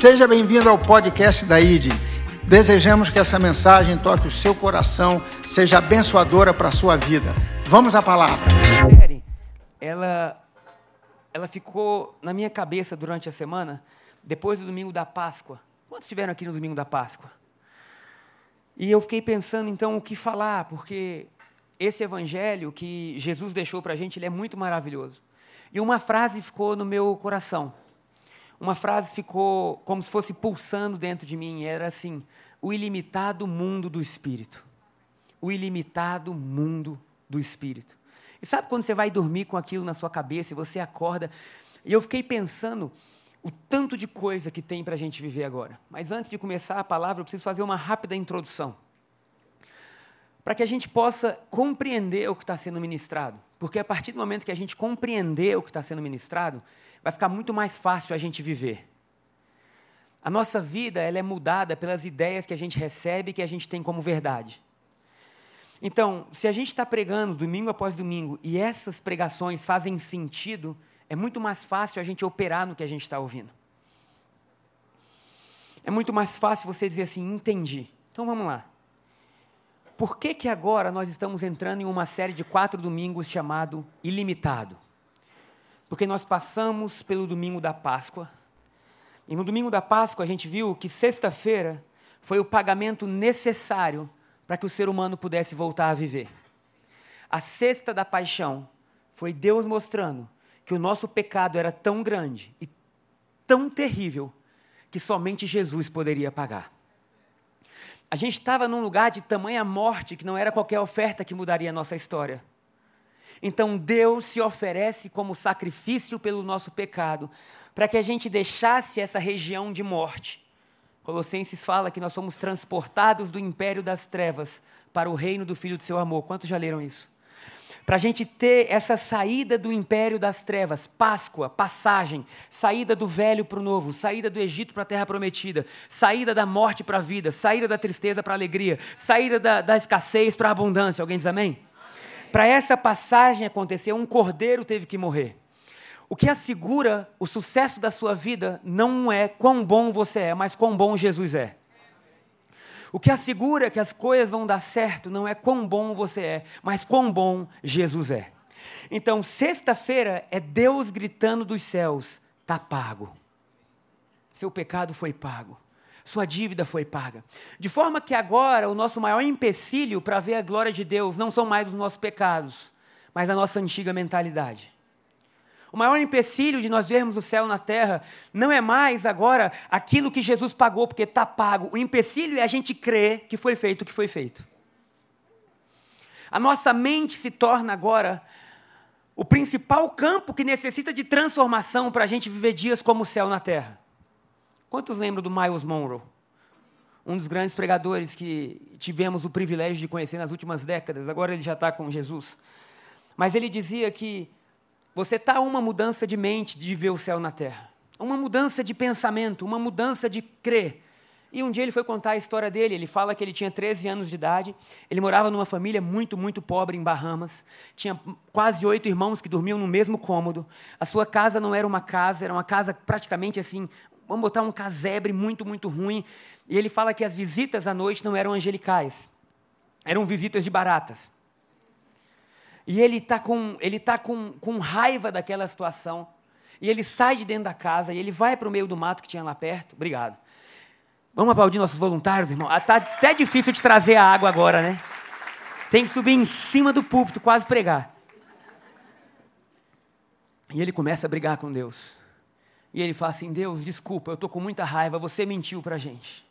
Seja bem-vindo ao podcast da ID. Desejamos que essa mensagem toque o seu coração, seja abençoadora para a sua vida. Vamos à palavra. série, ela, ela ficou na minha cabeça durante a semana, depois do domingo da Páscoa. Quantos estiveram aqui no domingo da Páscoa? E eu fiquei pensando, então, o que falar, porque esse evangelho que Jesus deixou para a gente, ele é muito maravilhoso. E uma frase ficou no meu coração. Uma frase ficou como se fosse pulsando dentro de mim. Era assim: o ilimitado mundo do Espírito. O ilimitado mundo do Espírito. E sabe quando você vai dormir com aquilo na sua cabeça e você acorda? E eu fiquei pensando o tanto de coisa que tem para a gente viver agora. Mas antes de começar a palavra, eu preciso fazer uma rápida introdução. Para que a gente possa compreender o que está sendo ministrado. Porque a partir do momento que a gente compreender o que está sendo ministrado, vai ficar muito mais fácil a gente viver. A nossa vida ela é mudada pelas ideias que a gente recebe e que a gente tem como verdade. Então, se a gente está pregando domingo após domingo e essas pregações fazem sentido, é muito mais fácil a gente operar no que a gente está ouvindo. É muito mais fácil você dizer assim, entendi. Então vamos lá. Por que, que agora nós estamos entrando em uma série de quatro domingos chamado Ilimitado? Porque nós passamos pelo domingo da Páscoa. E no domingo da Páscoa a gente viu que sexta-feira foi o pagamento necessário para que o ser humano pudesse voltar a viver. A sexta da paixão foi Deus mostrando que o nosso pecado era tão grande e tão terrível que somente Jesus poderia pagar. A gente estava num lugar de tamanha morte que não era qualquer oferta que mudaria a nossa história. Então Deus se oferece como sacrifício pelo nosso pecado, para que a gente deixasse essa região de morte. Colossenses fala que nós somos transportados do império das trevas para o reino do Filho do seu amor. Quantos já leram isso? Para a gente ter essa saída do império das trevas, Páscoa, passagem, saída do velho para o novo, saída do Egito para a terra prometida, saída da morte para a vida, saída da tristeza para a alegria, saída da, da escassez para a abundância. Alguém diz amém? Para essa passagem acontecer, um cordeiro teve que morrer. O que assegura o sucesso da sua vida não é quão bom você é, mas quão bom Jesus é. O que assegura que as coisas vão dar certo não é quão bom você é, mas quão bom Jesus é. Então, sexta-feira é Deus gritando dos céus: está pago. Seu pecado foi pago. Sua dívida foi paga. De forma que agora o nosso maior empecilho para ver a glória de Deus não são mais os nossos pecados, mas a nossa antiga mentalidade. O maior empecilho de nós vermos o céu na terra não é mais agora aquilo que Jesus pagou, porque está pago. O empecilho é a gente crer que foi feito o que foi feito. A nossa mente se torna agora o principal campo que necessita de transformação para a gente viver dias como o céu na terra. Quantos lembram do Miles Monroe? Um dos grandes pregadores que tivemos o privilégio de conhecer nas últimas décadas, agora ele já está com Jesus. Mas ele dizia que você está uma mudança de mente de ver o céu na terra, uma mudança de pensamento, uma mudança de crer. E um dia ele foi contar a história dele. Ele fala que ele tinha 13 anos de idade, ele morava numa família muito, muito pobre em Bahamas, tinha quase oito irmãos que dormiam no mesmo cômodo. A sua casa não era uma casa, era uma casa praticamente assim, vamos botar um casebre muito, muito ruim. E ele fala que as visitas à noite não eram angelicais, eram visitas de baratas. E ele está com, ele tá com, com raiva daquela situação. E ele sai de dentro da casa e ele vai para o meio do mato que tinha lá perto. Obrigado. Vamos aplaudir nossos voluntários, irmão? Está até difícil de trazer a água agora, né? Tem que subir em cima do púlpito, quase pregar. E ele começa a brigar com Deus. E ele fala assim: Deus, desculpa, eu estou com muita raiva, você mentiu para a gente.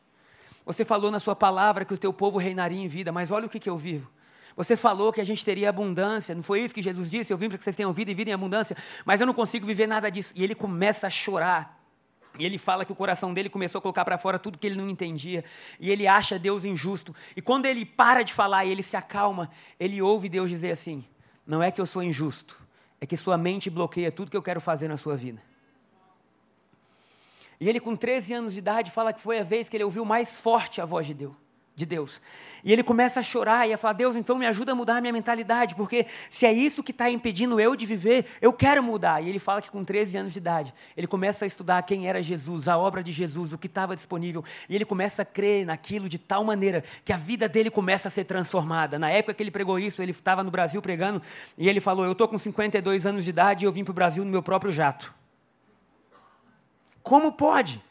Você falou na sua palavra que o teu povo reinaria em vida, mas olha o que, que eu vivo. Você falou que a gente teria abundância, não foi isso que Jesus disse? Eu vim para que vocês tenham vida e vida em abundância, mas eu não consigo viver nada disso. E ele começa a chorar. E ele fala que o coração dele começou a colocar para fora tudo que ele não entendia. E ele acha Deus injusto. E quando ele para de falar e ele se acalma, ele ouve Deus dizer assim: Não é que eu sou injusto, é que sua mente bloqueia tudo que eu quero fazer na sua vida. E ele, com 13 anos de idade, fala que foi a vez que ele ouviu mais forte a voz de Deus. de Deus. E ele começa a chorar e a falar: Deus, então me ajuda a mudar a minha mentalidade, porque se é isso que está impedindo eu de viver, eu quero mudar. E ele fala que com 13 anos de idade, ele começa a estudar quem era Jesus, a obra de Jesus, o que estava disponível. E ele começa a crer naquilo de tal maneira que a vida dele começa a ser transformada. Na época que ele pregou isso, ele estava no Brasil pregando e ele falou: Eu estou com 52 anos de idade e eu vim para o Brasil no meu próprio jato. Como pode?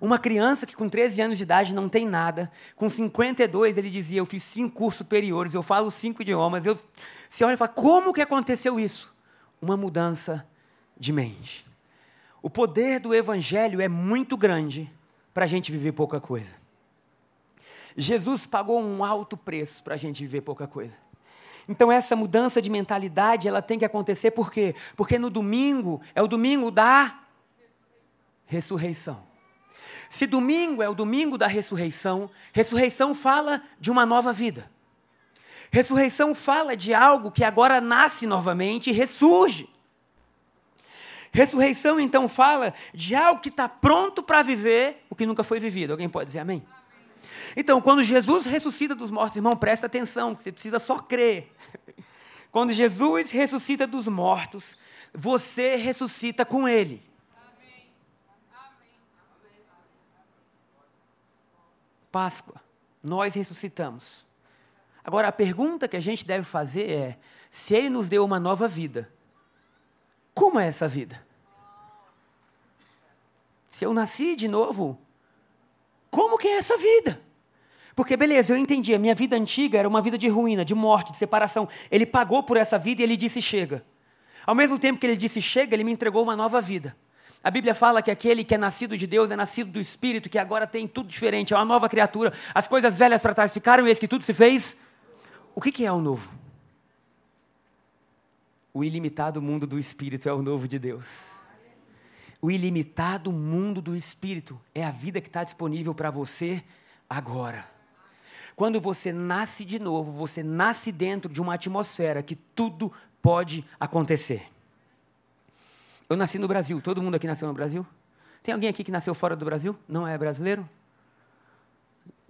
Uma criança que com 13 anos de idade não tem nada, com 52 ele dizia: Eu fiz cinco cursos superiores, eu falo cinco idiomas. Eu... Você olha e fala: Como que aconteceu isso? Uma mudança de mente. O poder do Evangelho é muito grande para a gente viver pouca coisa. Jesus pagou um alto preço para a gente viver pouca coisa. Então essa mudança de mentalidade ela tem que acontecer por quê? Porque no domingo é o domingo da ressurreição. Se domingo é o domingo da ressurreição, ressurreição fala de uma nova vida. Ressurreição fala de algo que agora nasce novamente e ressurge. Ressurreição então fala de algo que está pronto para viver o que nunca foi vivido. Alguém pode dizer amém? Então, quando Jesus ressuscita dos mortos, irmão, presta atenção, você precisa só crer. Quando Jesus ressuscita dos mortos, você ressuscita com Ele. Páscoa, nós ressuscitamos. Agora, a pergunta que a gente deve fazer é: se Ele nos deu uma nova vida, como é essa vida? Se eu nasci de novo, como que é essa vida? Porque, beleza, eu entendi, a minha vida antiga era uma vida de ruína, de morte, de separação. Ele pagou por essa vida e ele disse: chega. Ao mesmo tempo que ele disse chega, ele me entregou uma nova vida. A Bíblia fala que aquele que é nascido de Deus é nascido do Espírito, que agora tem tudo diferente, é uma nova criatura. As coisas velhas para trás ficaram e eis que tudo se fez. O que, que é o novo? O ilimitado mundo do Espírito é o novo de Deus. O ilimitado mundo do Espírito é a vida que está disponível para você agora. Quando você nasce de novo, você nasce dentro de uma atmosfera que tudo pode acontecer. Eu nasci no Brasil. Todo mundo aqui nasceu no Brasil? Tem alguém aqui que nasceu fora do Brasil? Não é brasileiro?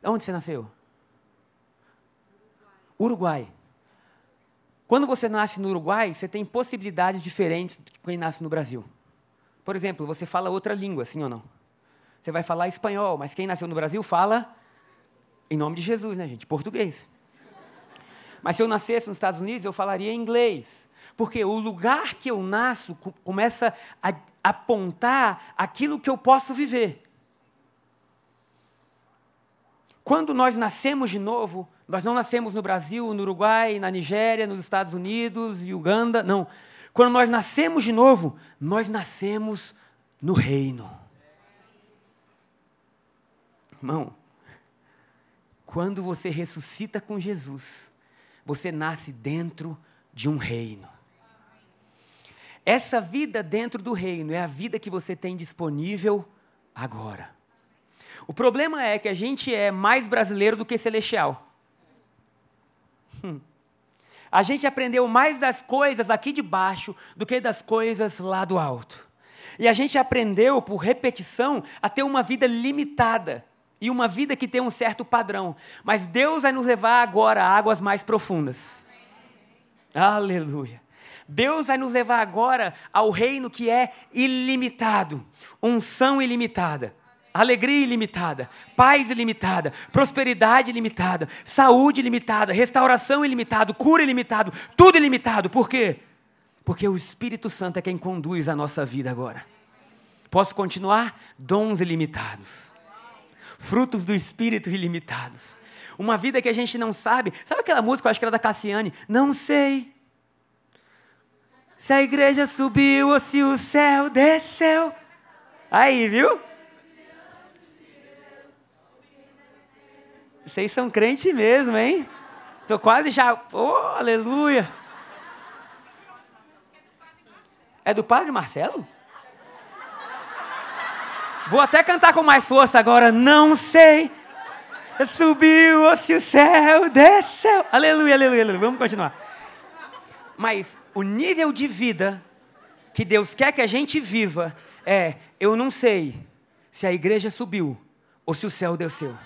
Onde você nasceu? Uruguai. Quando você nasce no Uruguai, você tem possibilidades diferentes de quem nasce no Brasil. Por exemplo, você fala outra língua, sim ou não? Você vai falar espanhol, mas quem nasceu no Brasil fala, em nome de Jesus, né, gente? Português. Mas se eu nascesse nos Estados Unidos, eu falaria inglês. Porque o lugar que eu nasço começa a apontar aquilo que eu posso viver. Quando nós nascemos de novo, nós não nascemos no Brasil, no Uruguai, na Nigéria, nos Estados Unidos, Uganda, não. Quando nós nascemos de novo, nós nascemos no reino. Irmão, quando você ressuscita com Jesus, você nasce dentro de um reino. Essa vida dentro do reino é a vida que você tem disponível agora. O problema é que a gente é mais brasileiro do que celestial. Hum. A gente aprendeu mais das coisas aqui de baixo do que das coisas lá do alto. E a gente aprendeu, por repetição, a ter uma vida limitada e uma vida que tem um certo padrão. Mas Deus vai nos levar agora a águas mais profundas. Aleluia. Deus vai nos levar agora ao reino que é ilimitado, unção ilimitada, alegria ilimitada, paz ilimitada, prosperidade ilimitada, saúde ilimitada, restauração ilimitada, cura ilimitada, tudo ilimitado. Por quê? Porque o Espírito Santo é quem conduz a nossa vida agora. Posso continuar? Dons ilimitados, frutos do Espírito ilimitados. Uma vida que a gente não sabe. Sabe aquela música, eu acho que era da Cassiane? Não sei se a igreja subiu ou se o céu desceu. Aí, viu? Vocês são crentes mesmo, hein? Tô quase já. Oh, aleluia! É do Padre Marcelo? Vou até cantar com mais força agora. Não sei. Subiu ou se o céu desceu. Aleluia, aleluia, aleluia. Vamos continuar. Mas o nível de vida que Deus quer que a gente viva é: eu não sei se a igreja subiu ou se o céu desceu.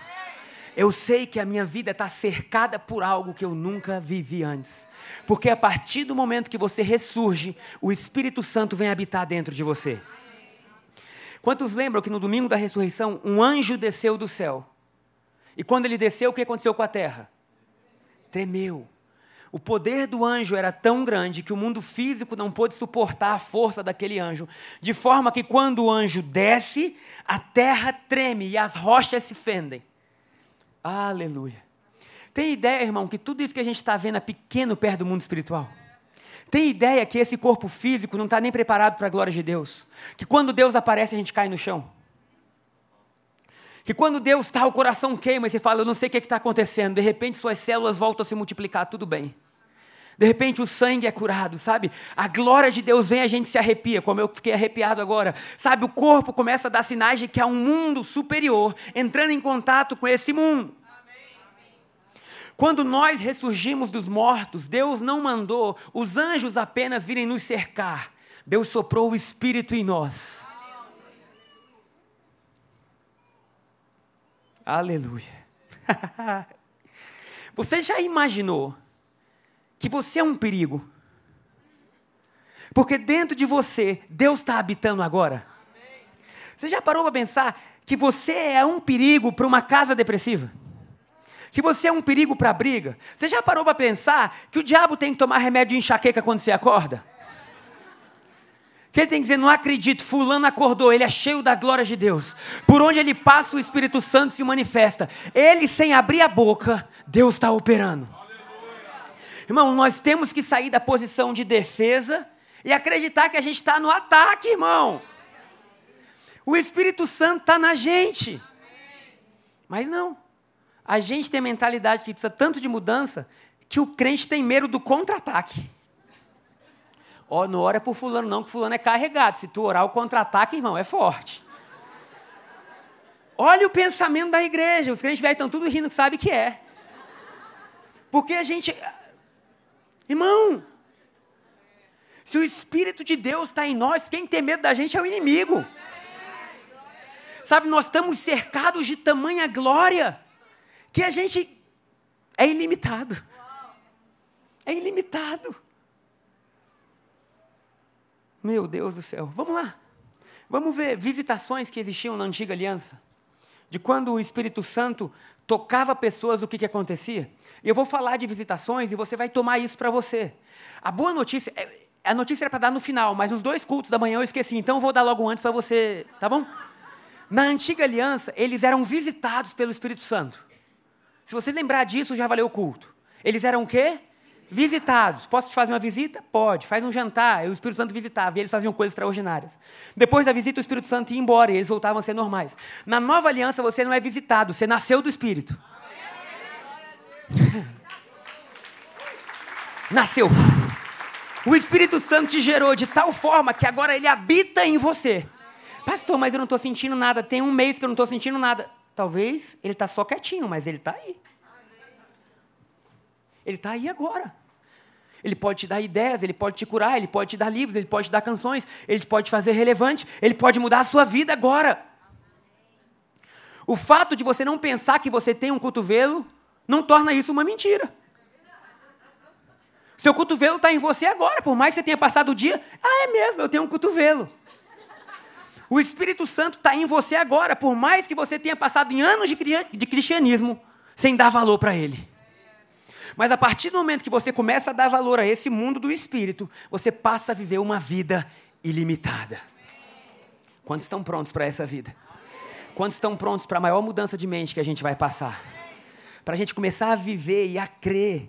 Eu sei que a minha vida está cercada por algo que eu nunca vivi antes. Porque a partir do momento que você ressurge, o Espírito Santo vem habitar dentro de você. Quantos lembram que no domingo da ressurreição, um anjo desceu do céu? E quando ele desceu, o que aconteceu com a terra? Tremeu. O poder do anjo era tão grande que o mundo físico não pôde suportar a força daquele anjo, de forma que quando o anjo desce, a terra treme e as rochas se fendem. Aleluia. Tem ideia, irmão, que tudo isso que a gente está vendo é pequeno perto do mundo espiritual? Tem ideia que esse corpo físico não está nem preparado para a glória de Deus? Que quando Deus aparece a gente cai no chão? Que quando Deus está, o coração queima e você fala, eu não sei o que está acontecendo. De repente suas células voltam a se multiplicar, tudo bem. De repente o sangue é curado, sabe? A glória de Deus vem, a gente se arrepia, como eu fiquei arrepiado agora. Sabe, o corpo começa a dar sinais de que há um mundo superior entrando em contato com esse mundo. Quando nós ressurgimos dos mortos, Deus não mandou os anjos apenas virem nos cercar. Deus soprou o Espírito em nós. Aleluia. Você já imaginou que você é um perigo. Porque dentro de você, Deus está habitando agora. Você já parou para pensar que você é um perigo para uma casa depressiva? Que você é um perigo para a briga? Você já parou para pensar que o diabo tem que tomar remédio de enxaqueca quando você acorda? Que ele tem que dizer, não acredito, fulano acordou, ele é cheio da glória de Deus. Por onde ele passa, o Espírito Santo se manifesta. Ele, sem abrir a boca, Deus está operando. Irmão, nós temos que sair da posição de defesa e acreditar que a gente está no ataque, irmão. O Espírito Santo está na gente. Mas não. A gente tem mentalidade que precisa tanto de mudança que o crente tem medo do contra-ataque. Ó, não ora por fulano não, que fulano é carregado. Se tu orar o contra-ataque, irmão, é forte. Olha o pensamento da igreja. Os crentes velhos estão tudo rindo, sabe que é. Porque a gente, Irmão, se o Espírito de Deus está em nós, quem tem medo da gente é o inimigo. Sabe, nós estamos cercados de tamanha glória que a gente é ilimitado. É ilimitado. Meu Deus do céu. Vamos lá. Vamos ver visitações que existiam na antiga aliança. De quando o Espírito Santo tocava pessoas, o que, que acontecia? Eu vou falar de visitações e você vai tomar isso para você. A boa notícia, é, a notícia era para dar no final, mas os dois cultos da manhã eu esqueci, então eu vou dar logo antes para você, tá bom? Na antiga aliança, eles eram visitados pelo Espírito Santo. Se você lembrar disso, já valeu o culto. Eles eram o quê? Visitados. Posso te fazer uma visita? Pode. Faz um jantar. O Espírito Santo visitava e eles faziam coisas extraordinárias. Depois da visita, o Espírito Santo ia embora e eles voltavam a ser normais. Na nova aliança, você não é visitado, você nasceu do Espírito. Nasceu. O Espírito Santo te gerou de tal forma que agora ele habita em você. Pastor, mas eu não estou sentindo nada. Tem um mês que eu não estou sentindo nada. Talvez ele está só quietinho, mas ele está aí. Ele está aí agora. Ele pode te dar ideias, ele pode te curar, ele pode te dar livros, ele pode te dar canções, ele pode te fazer relevante, ele pode mudar a sua vida agora. O fato de você não pensar que você tem um cotovelo não torna isso uma mentira. Seu cotovelo está em você agora, por mais que você tenha passado o dia. Ah, é mesmo, eu tenho um cotovelo. O Espírito Santo está em você agora, por mais que você tenha passado em anos de cristianismo sem dar valor para ele. Mas a partir do momento que você começa a dar valor a esse mundo do espírito, você passa a viver uma vida ilimitada. Quantos estão prontos para essa vida? Quantos estão prontos para a maior mudança de mente que a gente vai passar? Para a gente começar a viver e a crer.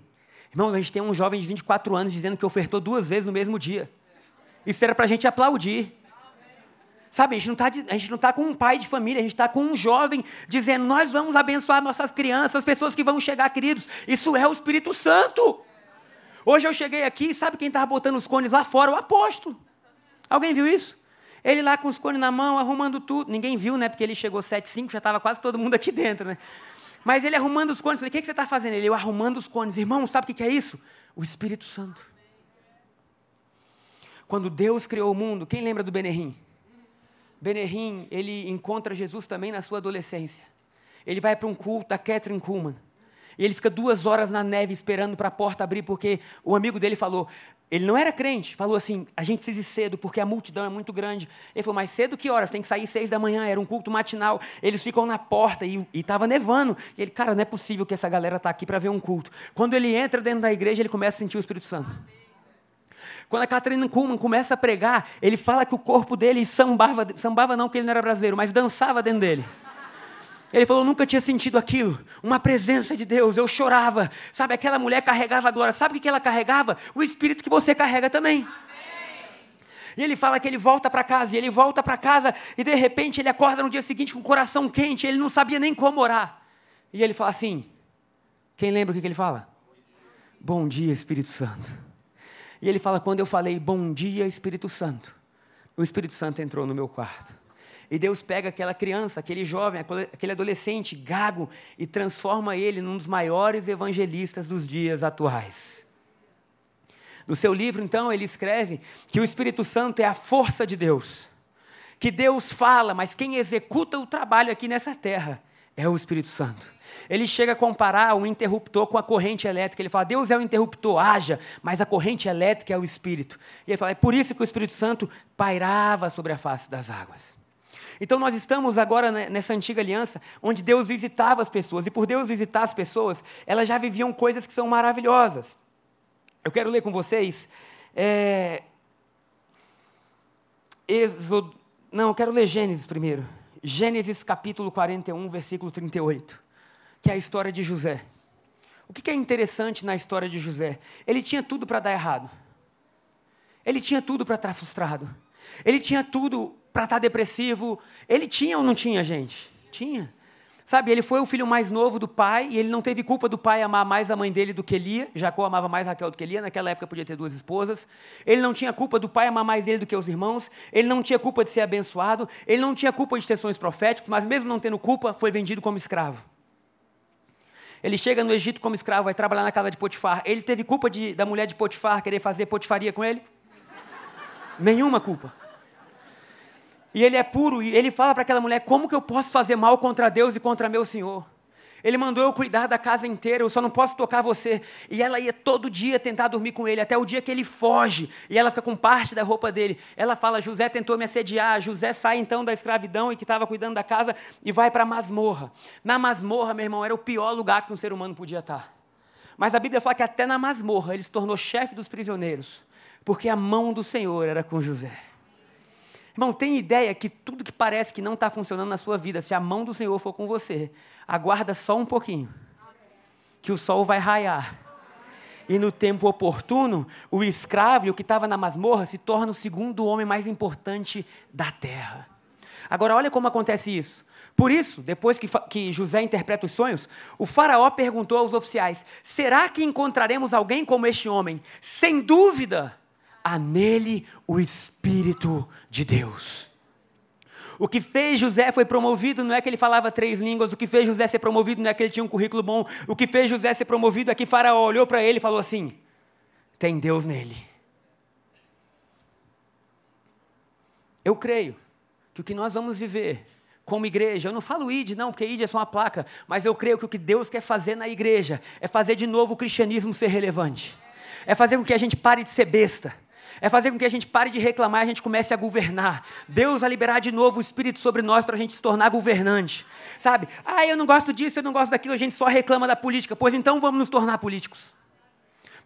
Irmão, a gente tem um jovem de 24 anos dizendo que ofertou duas vezes no mesmo dia. Isso era para a gente aplaudir. Sabe, a gente não está tá com um pai de família, a gente está com um jovem dizendo: nós vamos abençoar nossas crianças, as pessoas que vão chegar, queridos. Isso é o Espírito Santo. Hoje eu cheguei aqui, sabe quem estava botando os cones lá fora? O apóstolo. Alguém viu isso? Ele lá com os cones na mão, arrumando tudo. Ninguém viu, né? Porque ele chegou 7, 5, já estava quase todo mundo aqui dentro, né? Mas ele arrumando os cones. Falei, o que, que você está fazendo? Ele, eu arrumando os cones. Irmão, sabe o que, que é isso? O Espírito Santo. Quando Deus criou o mundo, quem lembra do Benerim? Benerim, ele encontra Jesus também na sua adolescência. ele vai para um culto da Catherine Kuhlman. E ele fica duas horas na neve esperando para a porta abrir, porque o amigo dele falou, ele não era crente, falou assim: a gente precisa ir cedo, porque a multidão é muito grande. Ele falou, mas cedo que horas? Tem que sair seis da manhã, era um culto matinal. Eles ficam na porta e estava nevando. E ele, cara, não é possível que essa galera está aqui para ver um culto. Quando ele entra dentro da igreja, ele começa a sentir o Espírito Santo. Quando a Catarina Kuhlman começa a pregar, ele fala que o corpo dele sambava, sambava não, porque ele não era brasileiro, mas dançava dentro dele. Ele falou: nunca tinha sentido aquilo, uma presença de Deus. Eu chorava. Sabe, aquela mulher carregava a glória. Sabe o que ela carregava? O espírito que você carrega também. E ele fala que ele volta para casa, e ele volta para casa, e de repente ele acorda no dia seguinte com o coração quente, ele não sabia nem como orar. E ele fala assim: quem lembra o que ele fala? Bom dia, Espírito Santo. E ele fala: quando eu falei bom dia, Espírito Santo, o Espírito Santo entrou no meu quarto. E Deus pega aquela criança, aquele jovem, aquele adolescente gago e transforma ele num dos maiores evangelistas dos dias atuais. No seu livro, então, ele escreve que o Espírito Santo é a força de Deus. Que Deus fala, mas quem executa o trabalho aqui nessa terra é o Espírito Santo. Ele chega a comparar o interruptor com a corrente elétrica. Ele fala: Deus é o interruptor, haja, mas a corrente elétrica é o Espírito. E ele fala: é por isso que o Espírito Santo pairava sobre a face das águas. Então nós estamos agora nessa antiga aliança, onde Deus visitava as pessoas, e por Deus visitar as pessoas, elas já viviam coisas que são maravilhosas. Eu quero ler com vocês. É, Êxodo, não, eu quero ler Gênesis primeiro. Gênesis capítulo 41, versículo 38, que é a história de José. O que é interessante na história de José? Ele tinha tudo para dar errado. Ele tinha tudo para estar frustrado. Ele tinha tudo para estar depressivo. Ele tinha ou não tinha, gente? Tinha. Sabe, ele foi o filho mais novo do pai e ele não teve culpa do pai amar mais a mãe dele do que Lia. Jacó amava mais Raquel do que Lia, naquela época podia ter duas esposas. Ele não tinha culpa do pai amar mais ele do que os irmãos. Ele não tinha culpa de ser abençoado. Ele não tinha culpa de ter sonhos proféticos, mas mesmo não tendo culpa, foi vendido como escravo. Ele chega no Egito como escravo, vai trabalhar na casa de Potifar. Ele teve culpa de, da mulher de Potifar querer fazer potifaria com ele? Nenhuma culpa. E ele é puro, e ele fala para aquela mulher: como que eu posso fazer mal contra Deus e contra meu Senhor? Ele mandou eu cuidar da casa inteira, eu só não posso tocar você. E ela ia todo dia tentar dormir com ele, até o dia que ele foge, e ela fica com parte da roupa dele. Ela fala: José tentou me assediar. José sai então da escravidão e que estava cuidando da casa e vai para a masmorra. Na masmorra, meu irmão, era o pior lugar que um ser humano podia estar. Mas a Bíblia fala que até na masmorra ele se tornou chefe dos prisioneiros, porque a mão do Senhor era com José. Irmão, tem ideia que tudo que parece que não está funcionando na sua vida, se a mão do Senhor for com você, aguarda só um pouquinho, que o sol vai raiar. E no tempo oportuno, o escravo o que estava na masmorra se torna o segundo homem mais importante da terra. Agora, olha como acontece isso. Por isso, depois que, que, José interpreta os sonhos, o faraó perguntou aos oficiais: será que encontraremos alguém como este homem? Sem dúvida, há nele o Espírito de Deus. O que fez José foi promovido não é que ele falava três línguas, o que fez José ser promovido não é que ele tinha um currículo bom, o que fez José ser promovido é que Faraó olhou para ele e falou assim: tem Deus nele. Eu creio que o que nós vamos viver como igreja, eu não falo id, não, porque id é só uma placa, mas eu creio que o que Deus quer fazer na igreja é fazer de novo o cristianismo ser relevante, é fazer com que a gente pare de ser besta é fazer com que a gente pare de reclamar e a gente comece a governar. Deus vai liberar de novo o Espírito sobre nós para a gente se tornar governante. Sabe? Ah, eu não gosto disso, eu não gosto daquilo, a gente só reclama da política. Pois então vamos nos tornar políticos.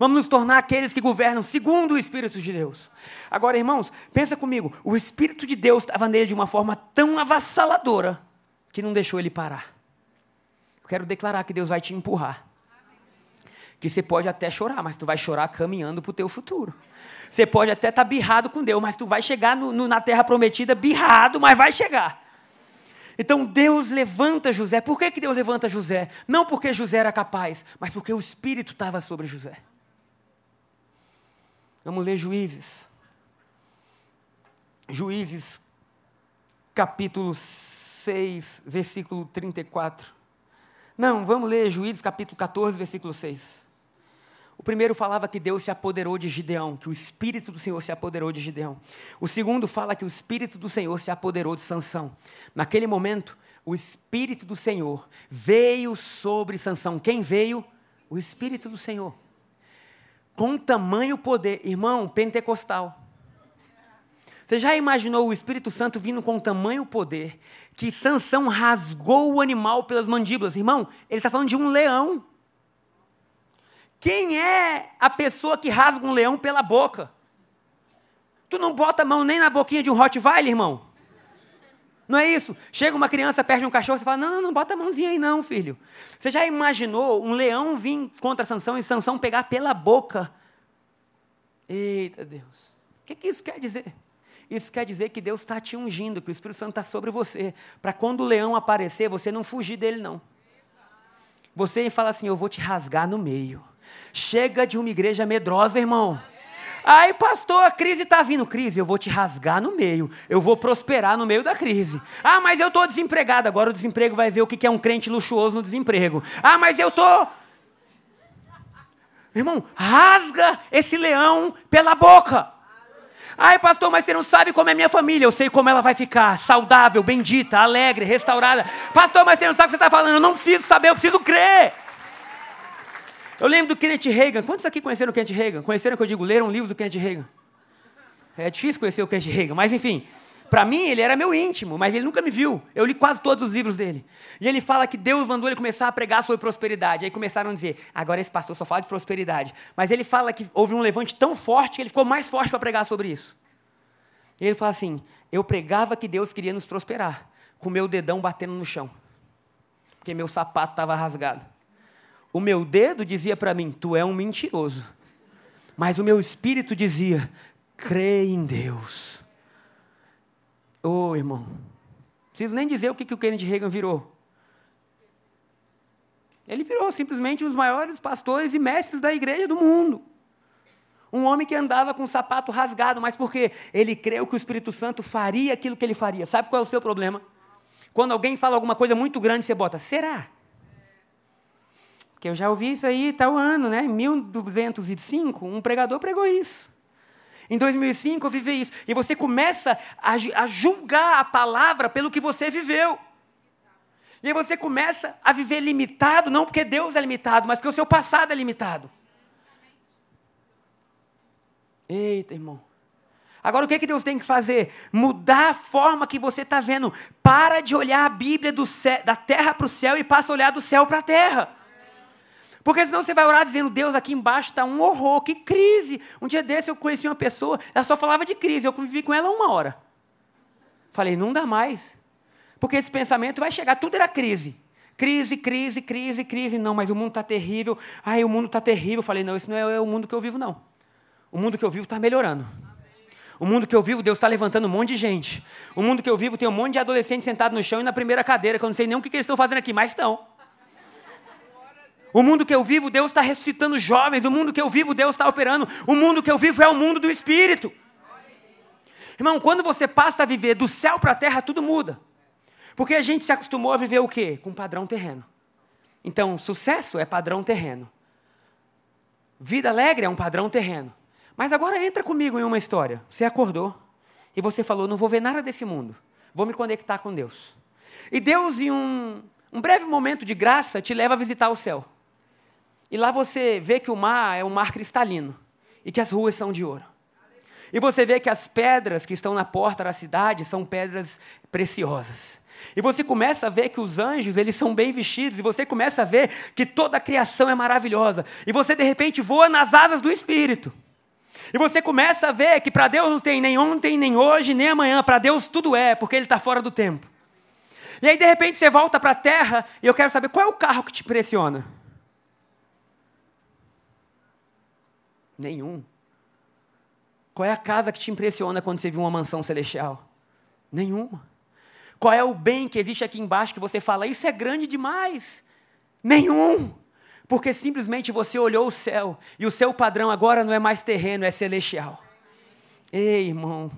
Vamos nos tornar aqueles que governam segundo o Espírito de Deus. Agora, irmãos, pensa comigo. O Espírito de Deus estava nele de uma forma tão avassaladora que não deixou ele parar. Eu quero declarar que Deus vai te empurrar. Que você pode até chorar, mas tu vai chorar caminhando para o teu futuro. Você pode até estar tá birrado com Deus, mas tu vai chegar no, no, na terra prometida birrado, mas vai chegar. Então Deus levanta José. Por que, que Deus levanta José? Não porque José era capaz, mas porque o Espírito estava sobre José. Vamos ler Juízes. Juízes, capítulo 6, versículo 34. Não, vamos ler Juízes, capítulo 14, versículo 6. O primeiro falava que Deus se apoderou de Gideão, que o Espírito do Senhor se apoderou de Gideão. O segundo fala que o Espírito do Senhor se apoderou de Sansão. Naquele momento, o Espírito do Senhor veio sobre Sansão. Quem veio? O Espírito do Senhor. Com tamanho poder, irmão, pentecostal. Você já imaginou o Espírito Santo vindo com tamanho poder que Sansão rasgou o animal pelas mandíbulas? Irmão, ele está falando de um leão. Quem é a pessoa que rasga um leão pela boca? Tu não bota a mão nem na boquinha de um Rottweiler, irmão? Não é isso? Chega uma criança, perde um cachorro, você fala: não, não, não, bota a mãozinha aí, não, filho. Você já imaginou um leão vir contra Sansão e Sansão pegar pela boca? Eita Deus. O que, que isso quer dizer? Isso quer dizer que Deus está te ungindo, que o Espírito Santo está sobre você, para quando o leão aparecer, você não fugir dele, não. Você fala assim: Eu vou te rasgar no meio. Chega de uma igreja medrosa, irmão. Aí, pastor, a crise está vindo. Crise, eu vou te rasgar no meio. Eu vou prosperar no meio da crise. Ah, mas eu estou desempregado. Agora o desemprego vai ver o que é um crente luxuoso no desemprego. Ah, mas eu estou. Irmão, rasga esse leão pela boca. Ai, pastor, mas você não sabe como é minha família. Eu sei como ela vai ficar. Saudável, bendita, alegre, restaurada. Pastor, mas você não sabe o que você está falando. Eu não preciso saber, eu preciso crer. Eu lembro do Kenneth Reagan. Quantos aqui conheceram o Kenneth Reagan? Conheceram que eu digo, leram livros do Kenneth Reagan? É difícil conhecer o Kenneth Reagan, mas enfim. Para mim, ele era meu íntimo, mas ele nunca me viu. Eu li quase todos os livros dele. E ele fala que Deus mandou ele começar a pregar sobre prosperidade. Aí começaram a dizer: agora esse pastor só fala de prosperidade. Mas ele fala que houve um levante tão forte que ele ficou mais forte para pregar sobre isso. E ele fala assim: eu pregava que Deus queria nos prosperar, com meu dedão batendo no chão, porque meu sapato estava rasgado. O meu dedo dizia para mim: tu é um mentiroso. Mas o meu espírito dizia: crê em Deus. Ô oh, irmão, preciso nem dizer o que, que o Kennedy Reagan virou. Ele virou simplesmente um dos maiores pastores e mestres da igreja do mundo. Um homem que andava com o sapato rasgado, mas porque ele creu que o Espírito Santo faria aquilo que ele faria. Sabe qual é o seu problema? Quando alguém fala alguma coisa muito grande, você bota, será? Porque eu já ouvi isso aí tal ano, né? Em 1205, um pregador pregou isso. Em 2005 eu vivi isso. E você começa a, a julgar a palavra pelo que você viveu. E aí você começa a viver limitado, não porque Deus é limitado, mas porque o seu passado é limitado. Eita, irmão. Agora o que, que Deus tem que fazer? Mudar a forma que você está vendo. Para de olhar a Bíblia céu, da terra para o céu e passa a olhar do céu para a terra. Porque senão você vai orar dizendo, Deus, aqui embaixo está um horror, que crise. Um dia desse eu conheci uma pessoa, ela só falava de crise, eu convivi com ela uma hora. Falei, não dá mais. Porque esse pensamento vai chegar, tudo era crise. Crise, crise, crise, crise. Não, mas o mundo está terrível. Ai, o mundo está terrível. Falei, não, esse não é o mundo que eu vivo, não. O mundo que eu vivo está melhorando. O mundo que eu vivo, Deus está levantando um monte de gente. O mundo que eu vivo tem um monte de adolescentes sentados no chão e na primeira cadeira, que eu não sei nem o que, que eles estão fazendo aqui, mas estão. O mundo que eu vivo, Deus está ressuscitando jovens. O mundo que eu vivo, Deus está operando. O mundo que eu vivo é o mundo do Espírito. Irmão, quando você passa a viver do céu para a terra, tudo muda. Porque a gente se acostumou a viver o quê? Com padrão terreno. Então, sucesso é padrão terreno. Vida alegre é um padrão terreno. Mas agora entra comigo em uma história. Você acordou e você falou: não vou ver nada desse mundo. Vou me conectar com Deus. E Deus, em um, um breve momento de graça, te leva a visitar o céu. E lá você vê que o mar é um mar cristalino e que as ruas são de ouro. E você vê que as pedras que estão na porta da cidade são pedras preciosas. E você começa a ver que os anjos, eles são bem vestidos, e você começa a ver que toda a criação é maravilhosa. E você de repente voa nas asas do espírito. E você começa a ver que para Deus não tem nem ontem, nem hoje, nem amanhã, para Deus tudo é, porque ele está fora do tempo. E aí de repente você volta para a terra e eu quero saber qual é o carro que te impressiona. Nenhum. Qual é a casa que te impressiona quando você viu uma mansão celestial? Nenhuma. Qual é o bem que existe aqui embaixo que você fala, isso é grande demais? Nenhum. Porque simplesmente você olhou o céu e o seu padrão agora não é mais terreno, é celestial. Ei, irmão.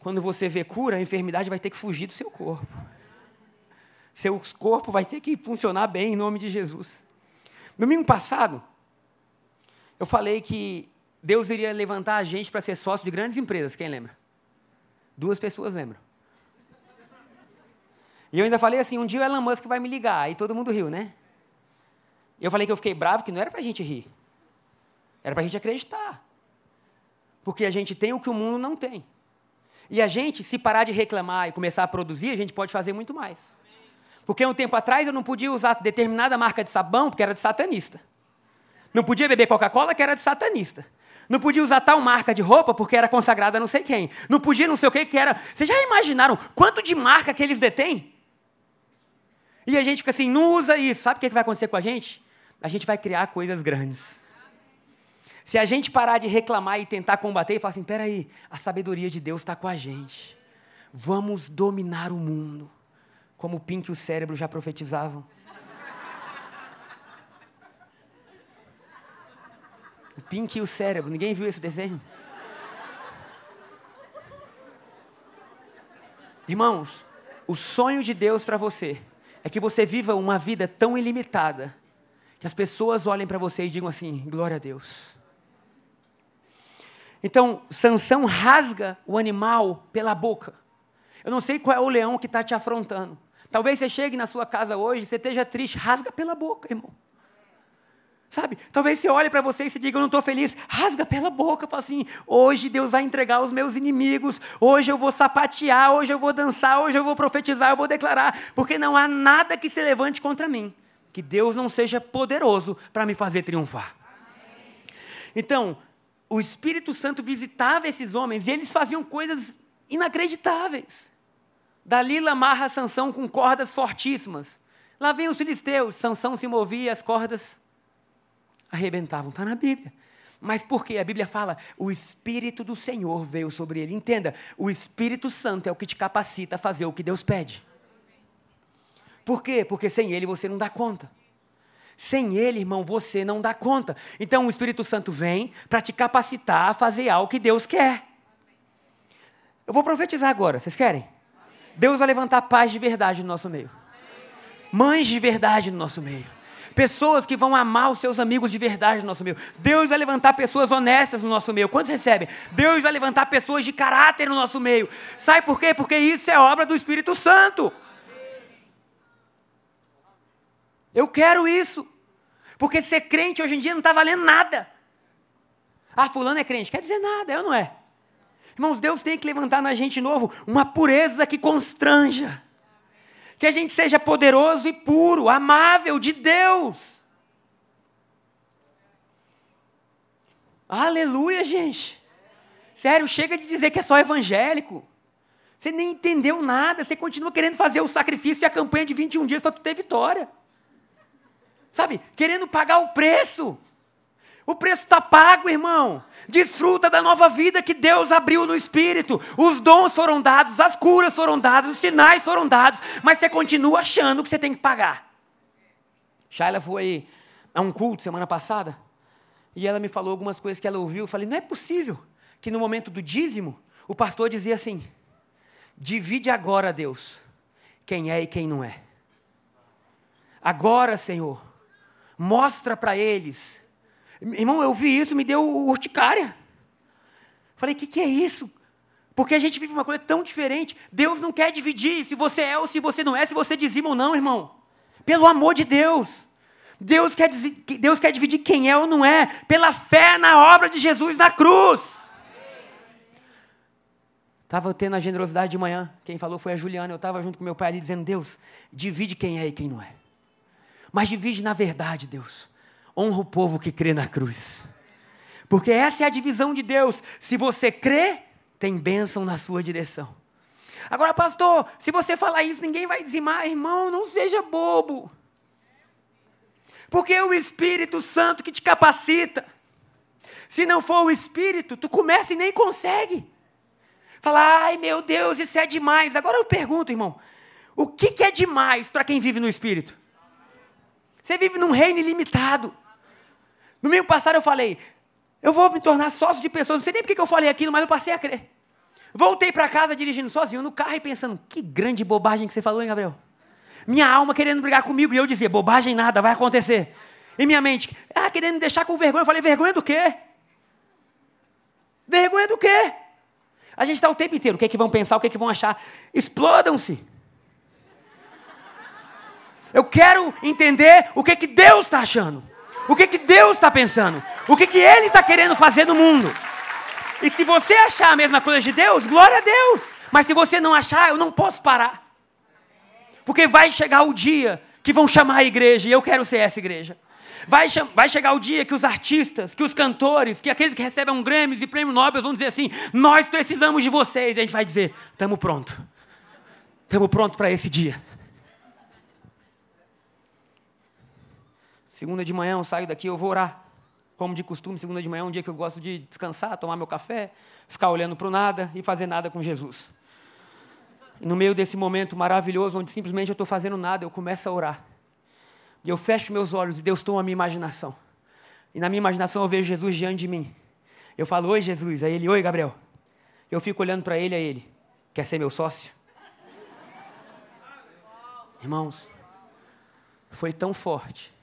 Quando você vê cura, a enfermidade vai ter que fugir do seu corpo. Seu corpo vai ter que funcionar bem em nome de Jesus. Domingo passado, eu falei que Deus iria levantar a gente para ser sócio de grandes empresas. Quem lembra? Duas pessoas lembram. E eu ainda falei assim, um dia o Elon Musk vai me ligar. Aí todo mundo riu, né? Eu falei que eu fiquei bravo, que não era para a gente rir. Era para a gente acreditar. Porque a gente tem o que o mundo não tem. E a gente, se parar de reclamar e começar a produzir, a gente pode fazer muito mais. Porque um tempo atrás eu não podia usar determinada marca de sabão, porque era de satanista. Não podia beber Coca-Cola, que era de satanista. Não podia usar tal marca de roupa porque era consagrada a não sei quem. Não podia não sei o que que era. Vocês já imaginaram quanto de marca que eles detêm? E a gente fica assim, não usa isso. Sabe o que vai acontecer com a gente? A gente vai criar coisas grandes. Se a gente parar de reclamar e tentar combater e falar assim, peraí, a sabedoria de Deus está com a gente. Vamos dominar o mundo. Como o Pink e o cérebro já profetizavam. O Pink e o cérebro. Ninguém viu esse desenho? Irmãos, o sonho de Deus para você é que você viva uma vida tão ilimitada que as pessoas olhem para você e digam assim: glória a Deus. Então, Sansão rasga o animal pela boca. Eu não sei qual é o leão que está te afrontando. Talvez você chegue na sua casa hoje, você esteja triste, rasga pela boca, irmão. Sabe? Talvez você olhe para você e se diga, eu não estou feliz. Rasga pela boca, fala assim, hoje Deus vai entregar os meus inimigos, hoje eu vou sapatear, hoje eu vou dançar, hoje eu vou profetizar, eu vou declarar, porque não há nada que se levante contra mim, que Deus não seja poderoso para me fazer triunfar. Então, o Espírito Santo visitava esses homens e eles faziam coisas inacreditáveis. Dalila amarra Sansão com cordas fortíssimas. Lá vem os filisteus, Sansão se movia, as cordas arrebentavam. Está na Bíblia. Mas por quê? A Bíblia fala, o Espírito do Senhor veio sobre ele. Entenda, o Espírito Santo é o que te capacita a fazer o que Deus pede. Por quê? Porque sem ele você não dá conta. Sem ele, irmão, você não dá conta. Então o Espírito Santo vem para te capacitar a fazer algo que Deus quer. Eu vou profetizar agora, vocês querem? Deus vai levantar paz de verdade no nosso meio. Mães de verdade no nosso meio pessoas que vão amar os seus amigos de verdade no nosso meio. Deus vai levantar pessoas honestas no nosso meio. Quantos recebem? Deus vai levantar pessoas de caráter no nosso meio. Sabe por quê? Porque isso é obra do Espírito Santo. Eu quero isso. Porque ser crente hoje em dia não está valendo nada. Ah, fulano é crente. Quer dizer nada, eu não é. Irmãos, Deus tem que levantar na gente novo uma pureza que constranja que a gente seja poderoso e puro, amável de Deus. Aleluia, gente. Sério, chega de dizer que é só evangélico. Você nem entendeu nada, você continua querendo fazer o sacrifício e a campanha de 21 dias para tu ter vitória. Sabe? Querendo pagar o preço. O preço está pago, irmão. Desfruta da nova vida que Deus abriu no Espírito. Os dons foram dados, as curas foram dadas, os sinais foram dados, mas você continua achando que você tem que pagar. Shaila foi a um culto semana passada e ela me falou algumas coisas que ela ouviu. Eu falei: não é possível que no momento do dízimo o pastor dizia assim: divide agora, Deus, quem é e quem não é. Agora, Senhor, mostra para eles Irmão, eu vi isso, me deu urticária. Falei, o que, que é isso? Porque a gente vive uma coisa tão diferente. Deus não quer dividir se você é ou se você não é, se você dizima ou não, irmão. Pelo amor de Deus. Deus quer, Deus quer dividir quem é ou não é, pela fé na obra de Jesus na cruz. Estava tendo a generosidade de manhã. Quem falou foi a Juliana. Eu estava junto com meu pai ali dizendo: Deus, divide quem é e quem não é. Mas divide na verdade, Deus honra o povo que crê na cruz. Porque essa é a divisão de Deus. Se você crê, tem bênção na sua direção. Agora, pastor, se você falar isso, ninguém vai dizimar. Irmão, não seja bobo. Porque é o Espírito Santo que te capacita. Se não for o Espírito, tu começa e nem consegue. Fala, ai meu Deus, isso é demais. Agora eu pergunto, irmão, o que, que é demais para quem vive no Espírito? Você vive num reino ilimitado. No meio passado eu falei, eu vou me tornar sócio de pessoas. Não sei nem porque que eu falei aquilo, mas eu passei a crer. Voltei para casa dirigindo sozinho no carro e pensando, que grande bobagem que você falou, hein, Gabriel? Minha alma querendo brigar comigo e eu dizia, bobagem nada, vai acontecer. E minha mente, ah, querendo me deixar com vergonha. Eu falei, vergonha do quê? Vergonha do quê? A gente está o tempo inteiro, o que é que vão pensar, o que é que vão achar? Explodam-se. Eu quero entender o que, que Deus está achando. O que, que Deus está pensando. O que, que Ele está querendo fazer no mundo. E se você achar a mesma coisa de Deus, glória a Deus. Mas se você não achar, eu não posso parar. Porque vai chegar o dia que vão chamar a igreja, e eu quero ser essa igreja. Vai, vai chegar o dia que os artistas, que os cantores, que aqueles que recebem um Grêmio e prêmio Nobel vão dizer assim: Nós precisamos de vocês. E a gente vai dizer: Estamos pronto. Estamos prontos para esse dia. Segunda de manhã eu saio daqui, eu vou orar. Como de costume, segunda de manhã é um dia que eu gosto de descansar, tomar meu café, ficar olhando para o nada e fazer nada com Jesus. E no meio desse momento maravilhoso, onde simplesmente eu estou fazendo nada, eu começo a orar. E eu fecho meus olhos e Deus toma a minha imaginação. E na minha imaginação eu vejo Jesus diante de mim. Eu falo, oi Jesus. Aí ele, oi Gabriel. Eu fico olhando para ele, a ele, quer ser meu sócio? Irmãos, foi tão forte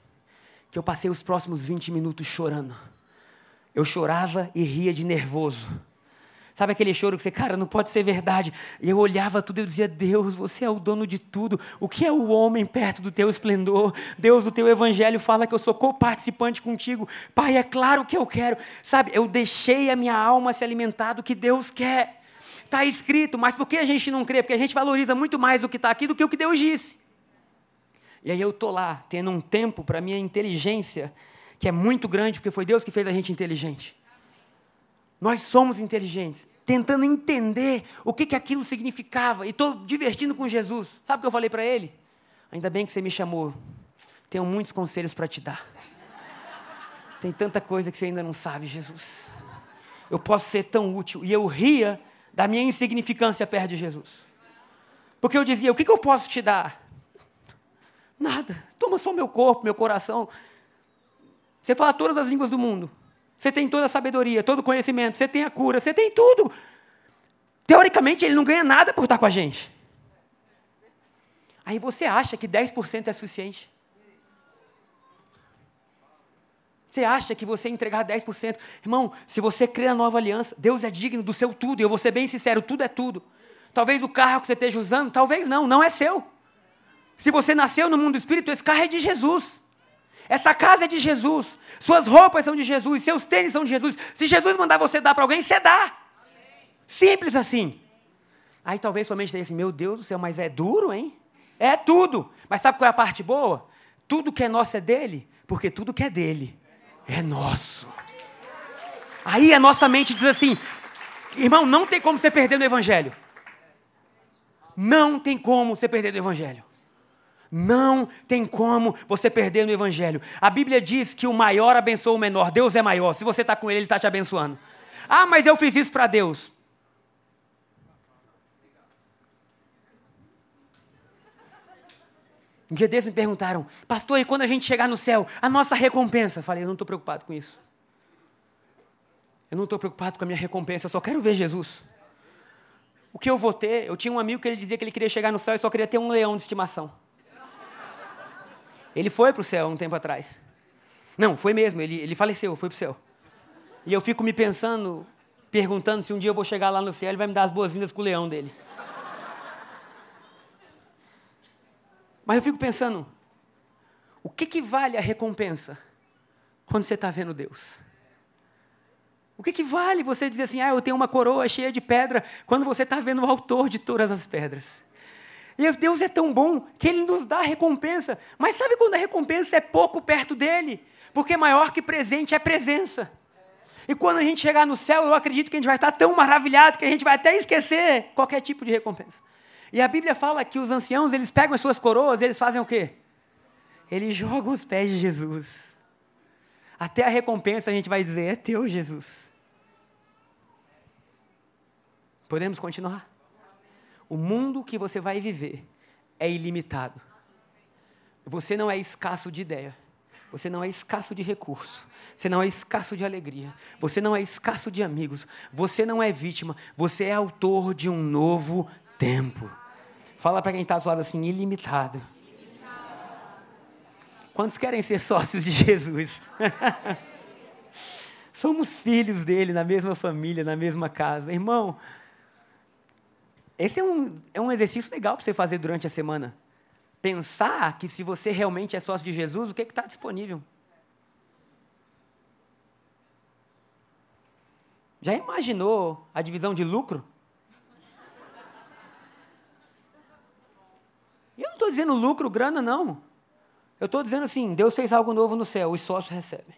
eu passei os próximos 20 minutos chorando. Eu chorava e ria de nervoso. Sabe aquele choro que você, cara, não pode ser verdade. E eu olhava tudo e eu dizia, Deus, você é o dono de tudo. O que é o homem perto do teu esplendor? Deus, o teu evangelho fala que eu sou co-participante contigo. Pai, é claro que eu quero. Sabe, eu deixei a minha alma se alimentar do que Deus quer. Está escrito, mas por que a gente não crê? Porque a gente valoriza muito mais o que está aqui do que o que Deus disse. E aí eu estou lá, tendo um tempo para minha inteligência, que é muito grande, porque foi Deus que fez a gente inteligente. Nós somos inteligentes, tentando entender o que, que aquilo significava. E estou divertindo com Jesus. Sabe o que eu falei para ele? Ainda bem que você me chamou. Tenho muitos conselhos para te dar. Tem tanta coisa que você ainda não sabe, Jesus. Eu posso ser tão útil. E eu ria da minha insignificância perto de Jesus. Porque eu dizia: o que, que eu posso te dar? Nada. Toma só meu corpo, meu coração. Você fala todas as línguas do mundo. Você tem toda a sabedoria, todo o conhecimento, você tem a cura, você tem tudo. Teoricamente, ele não ganha nada por estar com a gente. Aí você acha que 10% é suficiente? Você acha que você entregar 10%? Irmão, se você crê na nova aliança, Deus é digno do seu tudo, e eu vou ser bem sincero, tudo é tudo. Talvez o carro que você esteja usando, talvez não, não é seu. Se você nasceu no mundo do espírito, esse carro é de Jesus. Essa casa é de Jesus. Suas roupas são de Jesus. Seus tênis são de Jesus. Se Jesus mandar você dar para alguém, você dá. Simples assim. Aí talvez sua mente tenha assim: meu Deus do céu, mas é duro, hein? É tudo. Mas sabe qual é a parte boa? Tudo que é nosso é dele, porque tudo que é dele é nosso. Aí a nossa mente diz assim: irmão, não tem como você perder no Evangelho. Não tem como você perder no Evangelho. Não tem como você perder no Evangelho. A Bíblia diz que o maior abençoa o menor. Deus é maior. Se você está com Ele, Ele está te abençoando. Ah, mas eu fiz isso para Deus. Um dia desses me perguntaram, pastor, e quando a gente chegar no céu, a nossa recompensa? Eu falei, eu não estou preocupado com isso. Eu não estou preocupado com a minha recompensa, eu só quero ver Jesus. O que eu vou ter? Eu tinha um amigo que ele dizia que ele queria chegar no céu e só queria ter um leão de estimação. Ele foi para o céu um tempo atrás. Não, foi mesmo, ele, ele faleceu, foi para o céu. E eu fico me pensando, perguntando se um dia eu vou chegar lá no céu, ele vai me dar as boas-vindas com o leão dele. Mas eu fico pensando, o que, que vale a recompensa quando você está vendo Deus? O que, que vale você dizer assim, ah, eu tenho uma coroa cheia de pedra, quando você está vendo o autor de todas as pedras? E Deus é tão bom que Ele nos dá recompensa. Mas sabe quando a recompensa é pouco perto dele? Porque maior que presente é presença. E quando a gente chegar no céu, eu acredito que a gente vai estar tão maravilhado que a gente vai até esquecer qualquer tipo de recompensa. E a Bíblia fala que os anciãos, eles pegam as suas coroas, eles fazem o quê? Eles jogam os pés de Jesus. Até a recompensa a gente vai dizer, é teu, Jesus. Podemos continuar? O mundo que você vai viver é ilimitado. Você não é escasso de ideia. Você não é escasso de recurso. Você não é escasso de alegria. Você não é escasso de amigos. Você não é vítima. Você é autor de um novo tempo. Fala para quem está do lado assim: ilimitado. Quantos querem ser sócios de Jesus? Somos filhos dele, na mesma família, na mesma casa. Irmão, esse é um, é um exercício legal para você fazer durante a semana. pensar que se você realmente é sócio de Jesus, o que está disponível? Já imaginou a divisão de lucro? Eu não estou dizendo lucro, grana, não. Eu estou dizendo assim: Deus fez algo novo no céu, os sócios recebem.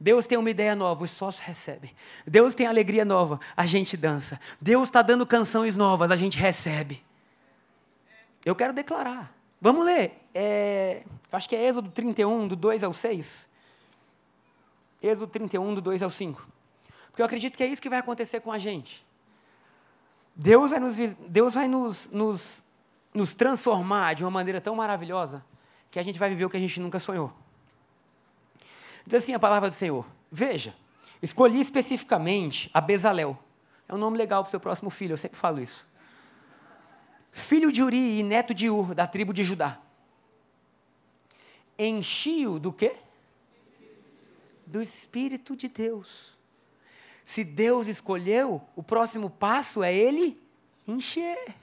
Deus tem uma ideia nova, os sócios recebem. Deus tem alegria nova, a gente dança. Deus está dando canções novas, a gente recebe. Eu quero declarar. Vamos ler. É, acho que é Êxodo 31, do 2 ao 6. Êxodo 31, do 2 ao 5. Porque eu acredito que é isso que vai acontecer com a gente. Deus vai nos, Deus vai nos, nos, nos transformar de uma maneira tão maravilhosa que a gente vai viver o que a gente nunca sonhou. Diz assim a palavra do Senhor: Veja, escolhi especificamente a Bezalel. É um nome legal para o seu próximo filho, eu sempre falo isso. Filho de Uri e neto de Ur, da tribo de Judá. Enchi-o do quê? Do Espírito de Deus. Se Deus escolheu, o próximo passo é ele encher.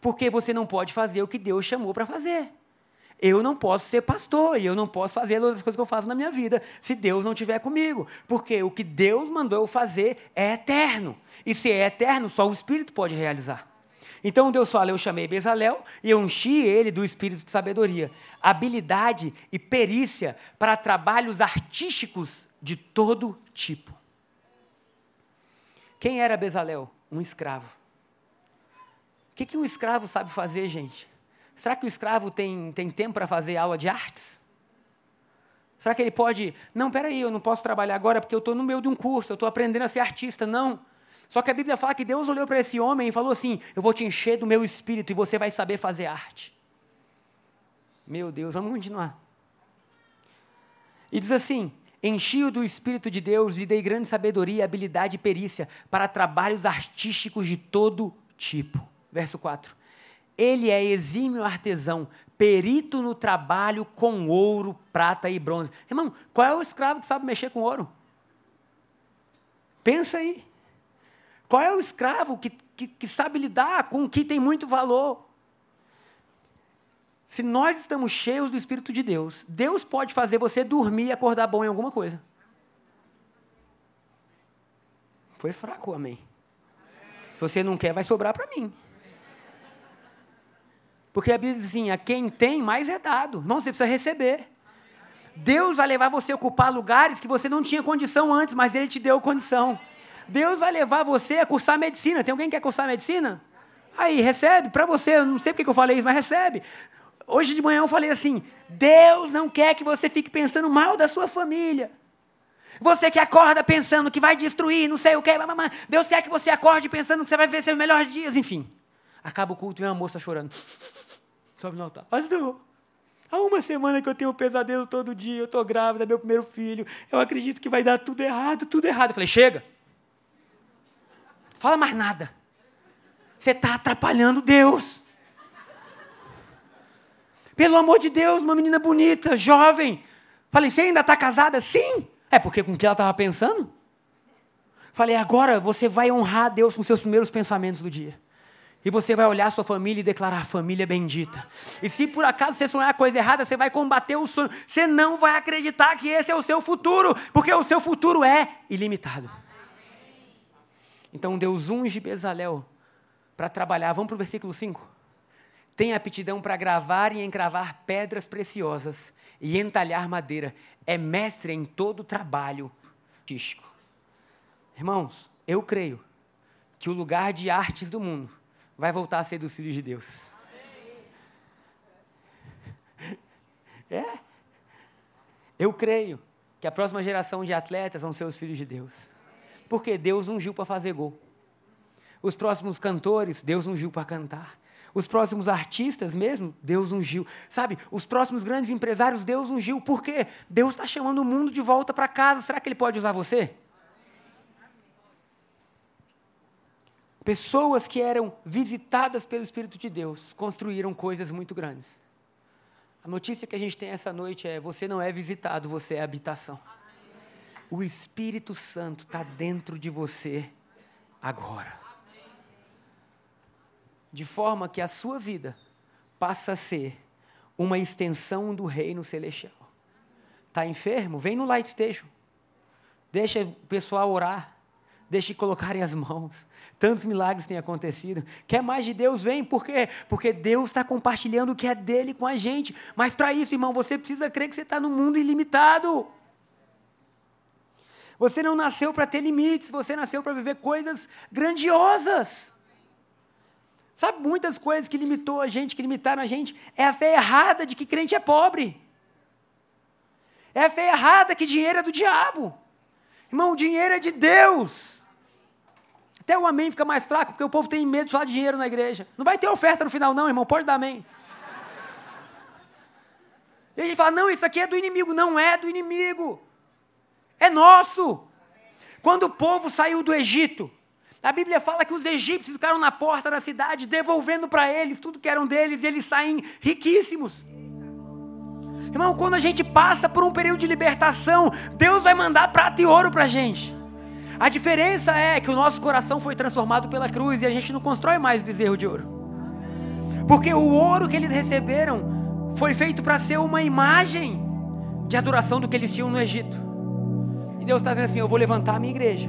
Porque você não pode fazer o que Deus chamou para fazer. Eu não posso ser pastor e eu não posso fazer as outras coisas que eu faço na minha vida se Deus não estiver comigo. Porque o que Deus mandou eu fazer é eterno. E se é eterno, só o Espírito pode realizar. Então Deus fala: Eu chamei Bezalel e eu enchi ele do espírito de sabedoria, habilidade e perícia para trabalhos artísticos de todo tipo. Quem era Bezalel? Um escravo. O que, que um escravo sabe fazer, gente? Será que o escravo tem, tem tempo para fazer aula de artes? Será que ele pode. Não, peraí, eu não posso trabalhar agora porque eu estou no meio de um curso, eu estou aprendendo a ser artista. Não. Só que a Bíblia fala que Deus olhou para esse homem e falou assim: Eu vou te encher do meu espírito e você vai saber fazer arte. Meu Deus, vamos continuar. E diz assim: Enchi-o do Espírito de Deus e dei grande sabedoria, habilidade e perícia para trabalhos artísticos de todo tipo. Verso 4. Ele é exímio artesão, perito no trabalho com ouro, prata e bronze. Irmão, qual é o escravo que sabe mexer com ouro? Pensa aí. Qual é o escravo que, que, que sabe lidar com o que tem muito valor? Se nós estamos cheios do Espírito de Deus, Deus pode fazer você dormir e acordar bom em alguma coisa. Foi fraco, amém. Se você não quer, vai sobrar para mim. Porque a Bíblia diz assim: a quem tem, mais é dado. Irmão, você precisa receber. Deus vai levar você a ocupar lugares que você não tinha condição antes, mas Ele te deu condição. Deus vai levar você a cursar medicina. Tem alguém que quer cursar medicina? Aí, recebe, para você, eu não sei porque eu falei isso, mas recebe. Hoje de manhã eu falei assim: Deus não quer que você fique pensando mal da sua família. Você que acorda pensando que vai destruir, não sei o que, Deus quer que você acorde pensando que você vai ver seus melhores dias, enfim. Acaba o culto e uma moça chorando. Sobe no altar. Pastor, há uma semana que eu tenho um pesadelo todo dia, eu estou grávida, meu primeiro filho, eu acredito que vai dar tudo errado, tudo errado. Eu falei, chega. Fala mais nada. Você está atrapalhando Deus. Pelo amor de Deus, uma menina bonita, jovem. Falei, você ainda está casada? Sim. É porque com o que ela estava pensando? Falei, agora você vai honrar Deus com seus primeiros pensamentos do dia. E você vai olhar sua família e declarar: família bendita. E se por acaso você sonhar coisa errada, você vai combater o sonho. Você não vai acreditar que esse é o seu futuro, porque o seu futuro é ilimitado. Então Deus unge Bezalel para trabalhar. Vamos para o versículo 5 tem aptidão para gravar e encravar pedras preciosas e entalhar madeira. É mestre em todo trabalho artístico. Irmãos, eu creio que o lugar de artes do mundo vai voltar a ser dos filhos de Deus. É. Eu creio que a próxima geração de atletas vão ser os filhos de Deus. Porque Deus ungiu para fazer gol. Os próximos cantores, Deus ungiu para cantar. Os próximos artistas mesmo, Deus ungiu. Sabe, os próximos grandes empresários, Deus ungiu. Por quê? Deus está chamando o mundo de volta para casa. Será que Ele pode usar você? Pessoas que eram visitadas pelo Espírito de Deus construíram coisas muito grandes. A notícia que a gente tem essa noite é: você não é visitado, você é habitação. O Espírito Santo está dentro de você agora de forma que a sua vida passa a ser uma extensão do reino celestial. Está enfermo? Vem no Light Station. Deixa o pessoal orar. Deixe colocarem as mãos. Tantos milagres têm acontecido. Quer mais de Deus? Vem. Por quê? Porque Deus está compartilhando o que é dele com a gente. Mas para isso, irmão, você precisa crer que você está no mundo ilimitado. Você não nasceu para ter limites, você nasceu para viver coisas grandiosas. Sabe muitas coisas que limitou a gente, que limitaram a gente? É a fé errada de que crente é pobre. É a fé errada que dinheiro é do diabo. Irmão, o dinheiro é de Deus. Até o amém fica mais fraco, porque o povo tem medo de falar de dinheiro na igreja. Não vai ter oferta no final, não, irmão. Pode dar amém. E a gente fala, não, isso aqui é do inimigo. Não é do inimigo. É nosso. Quando o povo saiu do Egito, a Bíblia fala que os egípcios ficaram na porta da cidade, devolvendo para eles tudo que eram deles, e eles saem riquíssimos. Irmão, quando a gente passa por um período de libertação, Deus vai mandar prata e ouro para a gente. A diferença é que o nosso coração foi transformado pela cruz e a gente não constrói mais bezerro de ouro. Porque o ouro que eles receberam foi feito para ser uma imagem de adoração do que eles tinham no Egito. E Deus está dizendo assim: Eu vou levantar a minha igreja.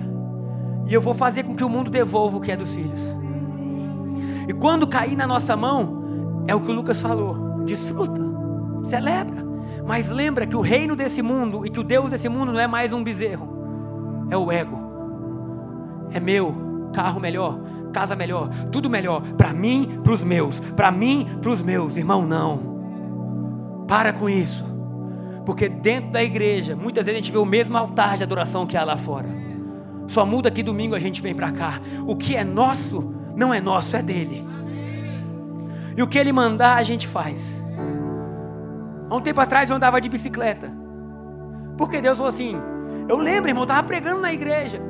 E eu vou fazer com que o mundo devolva o que é dos filhos. E quando cair na nossa mão, é o que o Lucas falou: desfruta, celebra. Mas lembra que o reino desse mundo e que o Deus desse mundo não é mais um bezerro, é o ego. É meu, carro melhor, casa melhor, tudo melhor, para mim, para os meus, para mim, para os meus, irmão, não. Para com isso, porque dentro da igreja, muitas vezes a gente vê o mesmo altar de adoração que há lá fora. Só muda que domingo a gente vem para cá. O que é nosso, não é nosso, é dele. E o que ele mandar, a gente faz. Há um tempo atrás eu andava de bicicleta. Porque Deus falou assim: Eu lembro, irmão, eu estava pregando na igreja.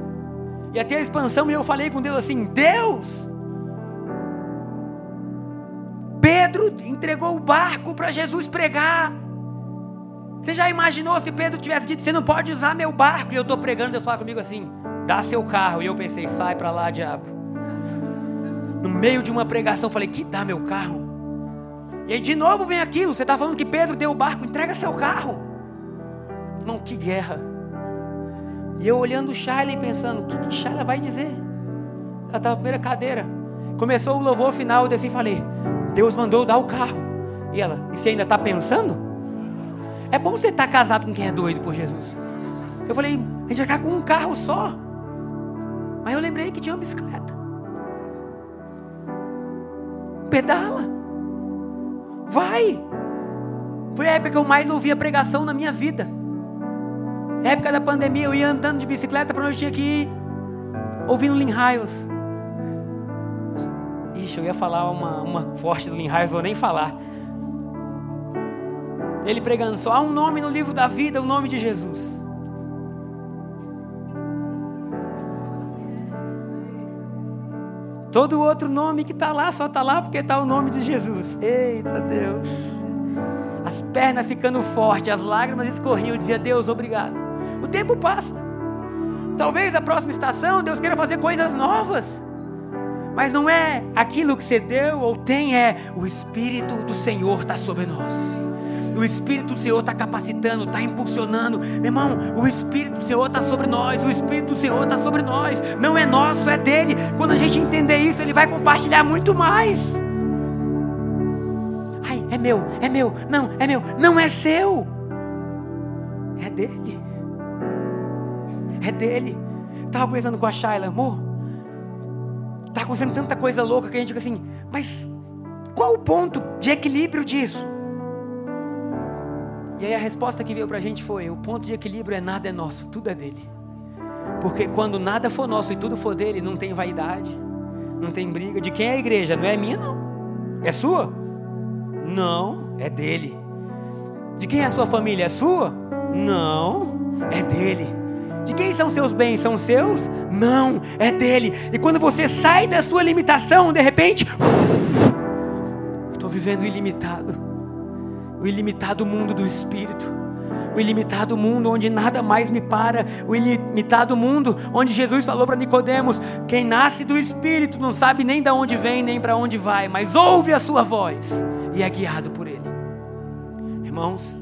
E até a expansão, e eu falei com Deus assim: Deus, Pedro entregou o barco para Jesus pregar. Você já imaginou se Pedro tivesse dito: Você não pode usar meu barco? E eu estou pregando, Deus fala comigo assim: Dá seu carro. E eu pensei: Sai para lá, diabo. No meio de uma pregação, falei: Que dá meu carro? E aí de novo vem aquilo, você está falando que Pedro deu o barco, entrega seu carro. Irmão, que guerra. E eu olhando o Charlie pensando, o que, que Charlie vai dizer? Ela estava na primeira cadeira. Começou o louvor final, eu desci e falei, Deus mandou dar o carro. E ela, e você ainda está pensando? É bom você estar tá casado com quem é doido por Jesus. Eu falei, a gente vai ficar com um carro só. Mas eu lembrei que tinha uma bicicleta. Pedala. Vai! Foi a época que eu mais ouvia pregação na minha vida. Época da pandemia, eu ia andando de bicicleta para onde eu tinha que ir, ouvindo Lin Hiles. Ixi, eu ia falar uma, uma forte do Lin Hiles, vou nem falar. Ele pregando só, há um nome no livro da vida, o nome de Jesus. Todo outro nome que está lá só está lá porque está o nome de Jesus. Eita Deus. As pernas ficando fortes, as lágrimas escorriam. Eu dizia, Deus, obrigado. O tempo passa. Talvez a próxima estação Deus queira fazer coisas novas. Mas não é aquilo que você deu ou tem, é o Espírito do Senhor está sobre nós. O Espírito do Senhor está capacitando, está impulsionando. Meu irmão, o Espírito do Senhor está sobre nós. O Espírito do Senhor está sobre nós. Não é nosso, é dele. Quando a gente entender isso, ele vai compartilhar muito mais. Ai, é meu, é meu. Não, é meu. Não é seu. É dele. É dele. Estava conversando com a Shayla, amor. Está acontecendo tanta coisa louca que a gente fica assim, mas qual o ponto de equilíbrio disso? E aí a resposta que veio para a gente foi: o ponto de equilíbrio é nada é nosso, tudo é dele. Porque quando nada for nosso e tudo for dele, não tem vaidade, não tem briga. De quem é a igreja? Não é minha, não. É sua? Não, é dele. De quem é a sua família? É sua? Não, é dele. De quem são seus bens? São seus? Não, é dele. E quando você sai da sua limitação, de repente, estou vivendo ilimitado o ilimitado mundo do Espírito, o ilimitado mundo onde nada mais me para, o ilimitado mundo onde Jesus falou para Nicodemos: quem nasce do Espírito não sabe nem de onde vem nem para onde vai, mas ouve a sua voz. e é guiado por Ele. Irmãos,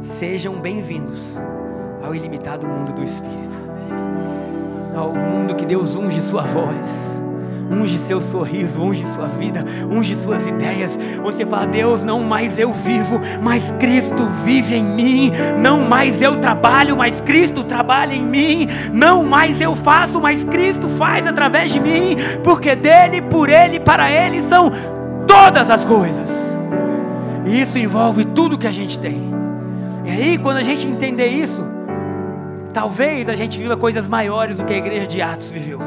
sejam bem-vindos ao ilimitado mundo do Espírito, ao mundo que Deus unge sua voz unge seu sorriso, unge sua vida, unge suas ideias, onde você fala: Deus, não mais eu vivo, mas Cristo vive em mim, não mais eu trabalho, mas Cristo trabalha em mim, não mais eu faço, mas Cristo faz através de mim, porque dele, por ele, para ele são todas as coisas, e isso envolve tudo que a gente tem. E aí, quando a gente entender isso, talvez a gente viva coisas maiores do que a igreja de Atos viveu.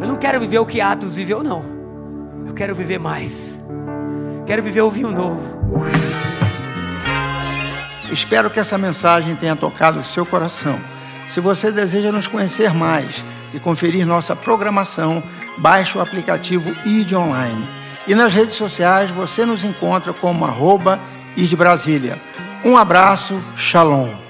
Eu não quero viver o que Atos viveu, não. Eu quero viver mais. Quero viver o vinho novo. Espero que essa mensagem tenha tocado o seu coração. Se você deseja nos conhecer mais e conferir nossa programação, baixe o aplicativo ID Online. E nas redes sociais você nos encontra como arroba ID Brasília. Um abraço, shalom.